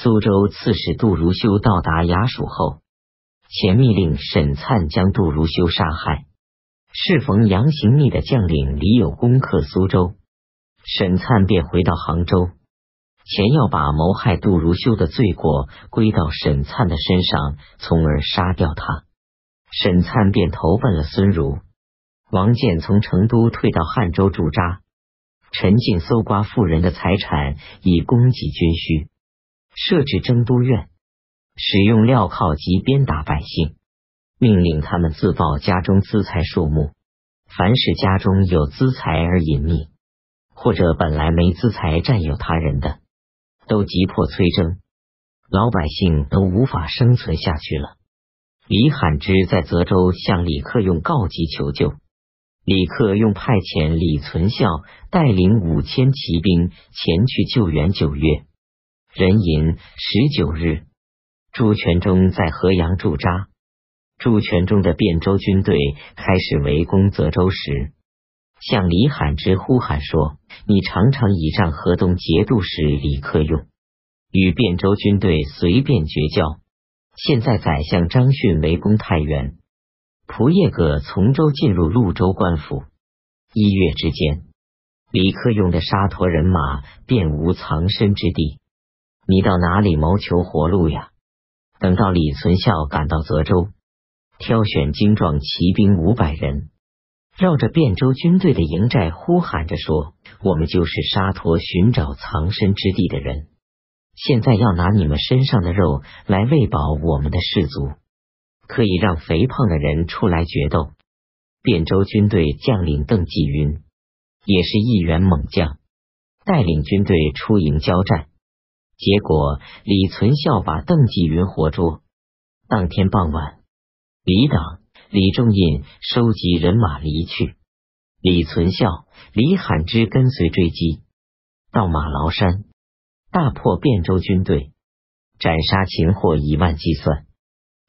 苏州刺史杜如修到达衙署后，前密令沈灿将杜如修杀害。适逢杨行密的将领李有攻克苏州，沈灿便回到杭州，前要把谋害杜如修的罪过归到沈灿的身上，从而杀掉他。沈灿便投奔了孙儒。王建从成都退到汉州驻扎，陈进搜刮富人的财产以供给军需，设置征都院，使用镣铐及鞭打百姓。命令他们自报家中资财数目，凡是家中有资财而隐匿，或者本来没资财占有他人的，都急迫催征，老百姓都无法生存下去了。李罕之在泽州向李克用告急求救，李克用派遣李存孝带领五千骑兵前去救援。九月壬寅十九日，朱全忠在河阳驻扎。朱全忠的汴州军队开始围攻泽州时，向李罕之呼喊说：“你常常倚仗河东节度使李克用与汴州军队随便绝交。现在宰相张逊围攻太原，仆射葛从州进入潞州官府。一月之间，李克用的沙陀人马便无藏身之地。你到哪里谋求活路呀？等到李存孝赶到泽州。”挑选精壮骑兵五百人，绕着汴州军队的营寨呼喊着说：“我们就是沙陀寻找藏身之地的人，现在要拿你们身上的肉来喂饱我们的士卒，可以让肥胖的人出来决斗。”汴州军队将领邓继云也是一员猛将，带领军队出营交战，结果李存孝把邓继云活捉。当天傍晚。李党、李仲印收集人马离去，李存孝、李罕之跟随追击，到马牢山，大破汴州军队，斩杀擒获以万计算，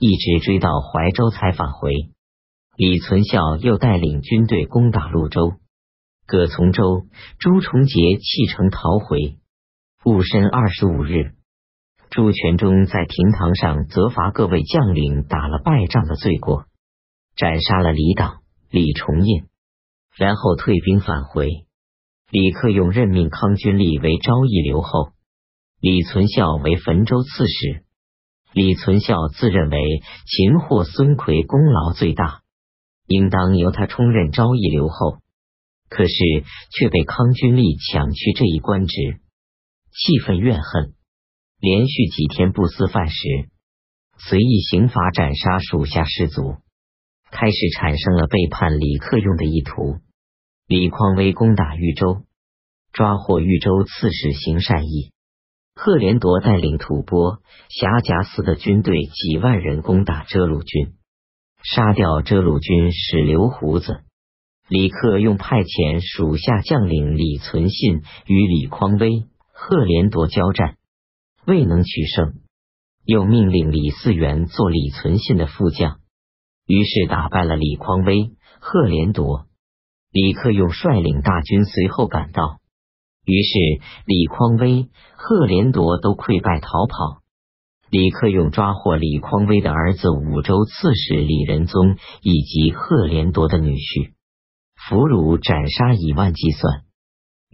一直追到怀州才返回。李存孝又带领军队攻打潞州，葛从周、朱重杰弃城逃回。戊申二十五日。朱全忠在廷堂上责罚各位将领打了败仗的罪过，斩杀了李党、李重印，然后退兵返回。李克用任命康君立为昭义留后，李存孝为汾州刺史。李存孝自认为擒获孙奎功劳最大，应当由他充任昭义留后，可是却被康君立抢去这一官职，气愤怨恨。连续几天不思饭食，随意刑罚斩杀属下士卒，开始产生了背叛李克用的意图。李匡威攻打豫州，抓获豫州刺史邢善义。贺连铎带领吐蕃、辖贾司的军队几万人攻打遮鲁军，杀掉遮鲁军使刘胡子。李克用派遣属下将领李存信与李匡威、贺连铎交战。未能取胜，又命令李嗣源做李存信的副将，于是打败了李匡威、贺连铎。李克用率领大军随后赶到，于是李匡威、贺连铎都溃败逃跑。李克用抓获李匡威的儿子武州刺史李仁宗以及贺连铎的女婿，俘虏斩杀以万计算。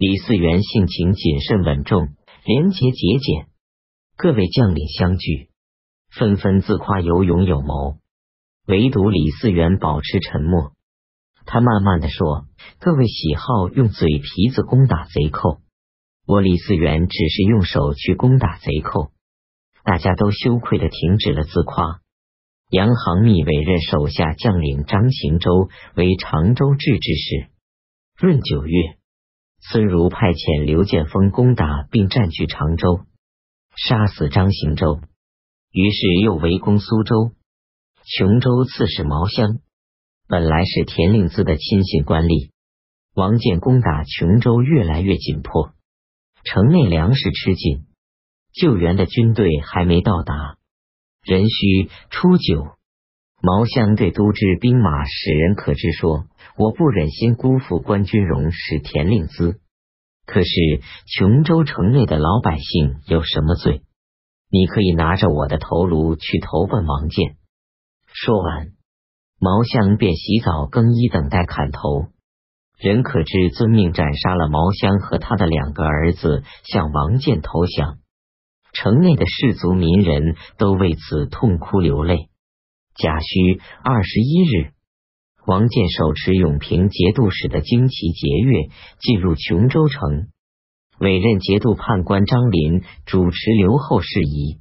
李嗣源性情谨慎稳重，廉洁节俭。各位将领相聚，纷纷自夸有勇有谋，唯独李嗣源保持沉默。他慢慢的说：“各位喜好用嘴皮子攻打贼寇，我李嗣源只是用手去攻打贼寇。”大家都羞愧的停止了自夸。杨行密委任手下将领张行周为常州治之使。闰九月，孙儒派遣刘建锋攻打并占据常州。杀死张行周，于是又围攻苏州、琼州。刺史毛乡本来是田令孜的亲信官吏，王建攻打琼州越来越紧迫，城内粮食吃紧，救援的军队还没到达，壬戌初九，毛乡对都知兵马使人可知说：“我不忍心辜负关军荣使田令孜。”可是琼州城内的老百姓有什么罪？你可以拿着我的头颅去投奔王建。说完，毛相便洗澡更衣，等待砍头。任可知遵命斩杀了毛香和他的两个儿子，向王建投降。城内的士族民人都为此痛哭流泪。甲戌二十一日，王建手持永平节度使的旌旗节钺，进入琼州城，委任节度判官张林主持留后事宜。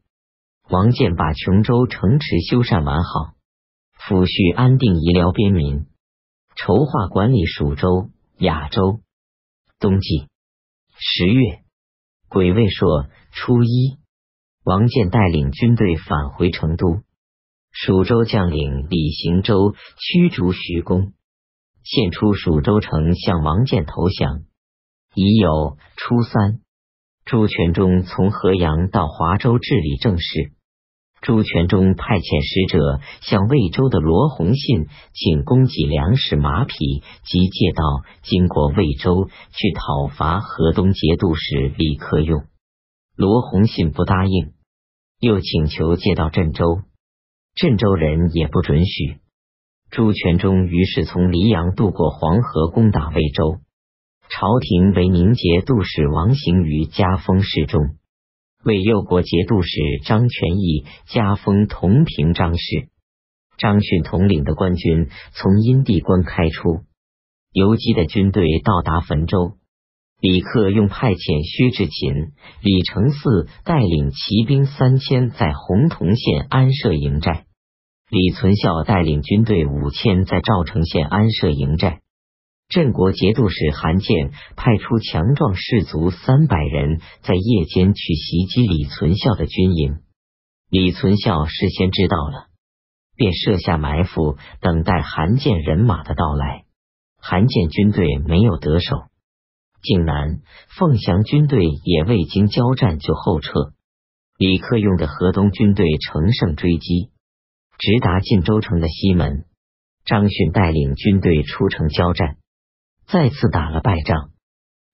王建把琼州城池修缮完好，抚恤安定医疗边民，筹划管理蜀州、雅州。冬季十月癸未朔初一，王建带领军队返回成都。蜀州将领李行舟驱逐徐公，献出蜀州城向王建投降。已有初三，朱全忠从河阳到华州治理政事。朱全忠派遣使者向魏州的罗洪信请供给粮食、马匹及借道经过魏州去讨伐河东节度使李克用。罗洪信不答应，又请求借到镇州。镇州人也不准许，朱全忠于是从黎阳渡过黄河，攻打魏州。朝廷为宁节度使王行于加封侍中，为右国节度使张全义加封同平章事。张逊统领的官军从阴地关开出，游击的军队到达汾州。李克用派遣薛志勤、李承嗣带领骑兵三千在洪洞县安设营寨，李存孝带领军队五千在赵城县安设营寨。镇国节度使韩建派出强壮士卒三百人，在夜间去袭击李存孝的军营。李存孝事先知道了，便设下埋伏，等待韩建人马的到来。韩建军队没有得手。靖南、凤翔军队也未经交战就后撤，李克用的河东军队乘胜追击，直达晋州城的西门。张逊带领军队出城交战，再次打了败仗，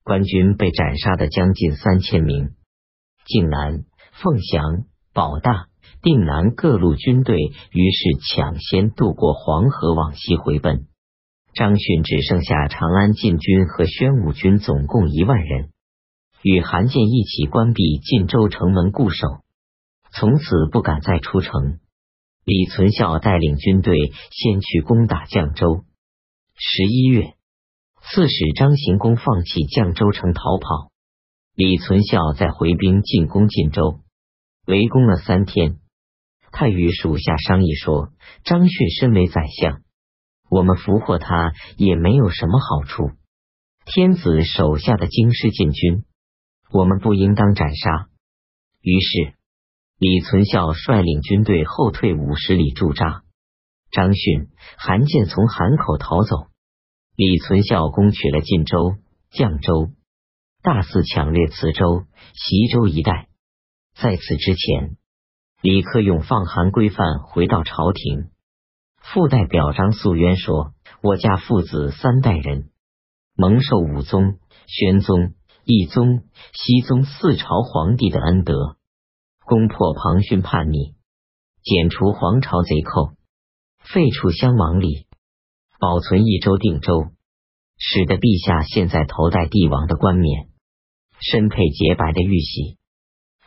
官军被斩杀的将近三千名。靖南、凤翔、保大、定南各路军队于是抢先渡过黄河往西回奔。张逊只剩下长安禁军和宣武军，总共一万人，与韩建一起关闭晋州城门固守，从此不敢再出城。李存孝带领军队先去攻打绛州。十一月，刺史张行公放弃绛州城逃跑，李存孝在回兵进攻晋州，围攻了三天。他与属下商议说：“张逊身为宰相。”我们俘获他也没有什么好处。天子手下的京师禁军，我们不应当斩杀。于是李存孝率领军队后退五十里驻扎。张逊、韩建从韩口逃走。李存孝攻取了晋州、绛州，大肆抢掠磁州、习州一带。在此之前，李克用放韩规范回到朝廷。附带表彰素渊说：“我家父子三代人蒙受武宗、宣宗、义宗、熹宗四朝皇帝的恩德，攻破庞勋叛逆，剪除皇朝贼寇，废除襄王礼，保存益州定州，使得陛下现在头戴帝王的冠冕，身佩洁白的玉玺。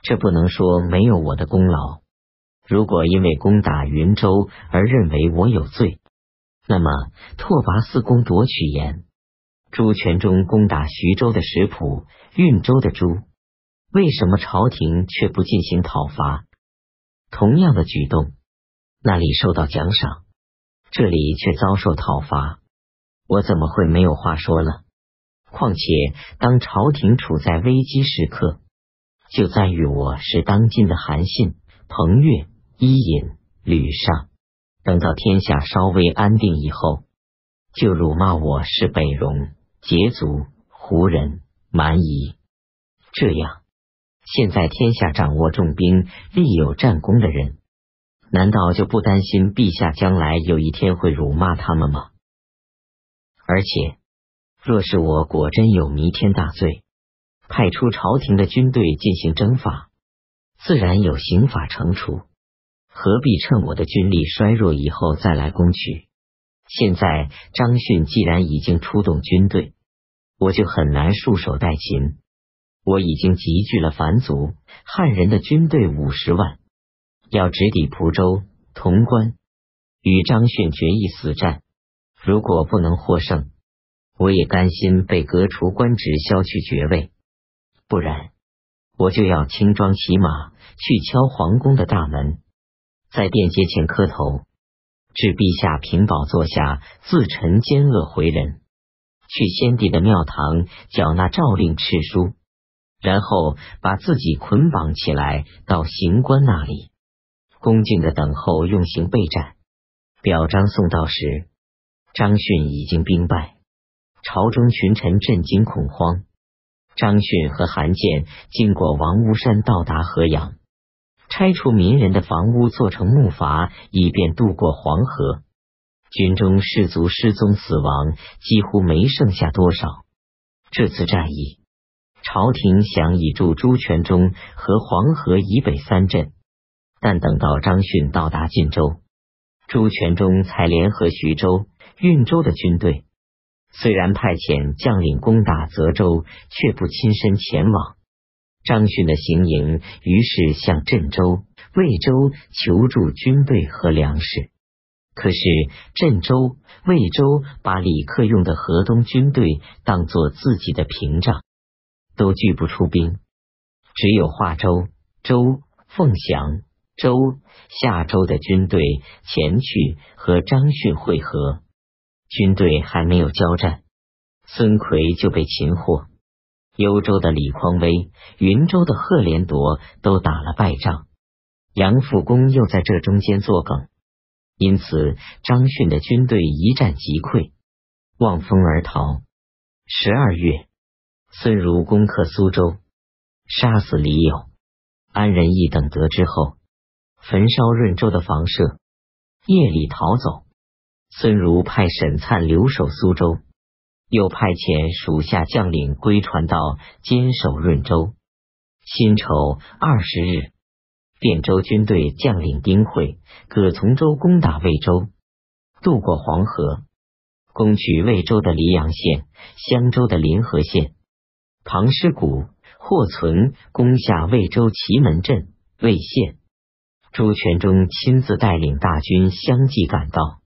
这不能说没有我的功劳。”如果因为攻打云州而认为我有罪，那么拓跋四公夺取盐，朱全忠攻打徐州的石浦、运州的朱，为什么朝廷却不进行讨伐？同样的举动，那里受到奖赏，这里却遭受讨伐，我怎么会没有话说了？况且当朝廷处在危机时刻，就赞誉我是当今的韩信、彭越。伊尹、吕尚，等到天下稍微安定以后，就辱骂我是北戎、羯族、胡人、蛮夷。这样，现在天下掌握重兵、立有战功的人，难道就不担心陛下将来有一天会辱骂他们吗？而且，若是我果真有弥天大罪，派出朝廷的军队进行征伐。自然有刑法惩处，何必趁我的军力衰弱以后再来攻取？现在张逊既然已经出动军队，我就很难束手待擒。我已经集聚了凡族汉人的军队五十万，要直抵蒲州、潼关，与张逊决一死战。如果不能获胜，我也甘心被革除官职、削去爵位。不然，我就要轻装骑马去敲皇宫的大门，在殿阶前磕头。至陛下平宝座下，自陈奸恶回人，去先帝的庙堂缴纳诏令敕书，然后把自己捆绑起来到刑官那里，恭敬的等候用刑备战。表彰送到时，张逊已经兵败，朝中群臣震惊恐慌。张逊和韩建经过王屋山，到达河阳。拆除民人的房屋，做成木筏，以便渡过黄河。军中士卒失踪死亡，几乎没剩下多少。这次战役，朝廷想以驻朱全忠和黄河以北三镇，但等到张逊到达晋州，朱全忠才联合徐州、运州的军队。虽然派遣将领攻打泽州，却不亲身前往。张逊的行营于是向镇州、魏州求助军队和粮食，可是镇州、魏州把李克用的河东军队当作自己的屏障，都拒不出兵。只有华州、州、凤翔、州、夏州的军队前去和张逊会合。军队还没有交战，孙奎就被擒获。幽州的李匡威、云州的贺连铎都打了败仗，杨复恭又在这中间作梗，因此张逊的军队一战即溃，望风而逃。十二月，孙儒攻克苏州，杀死李友、安仁义等，得知后焚烧润州的房舍，夜里逃走。孙儒派沈灿留守苏州。又派遣属下将领归传到坚守润州。辛丑二十日，汴州军队将领丁会、葛从周攻打魏州，渡过黄河，攻取魏州的黎阳县、襄州的临河县。庞师古、霍存攻下魏州祁门镇、魏县。朱全忠亲自带领大军相继赶到。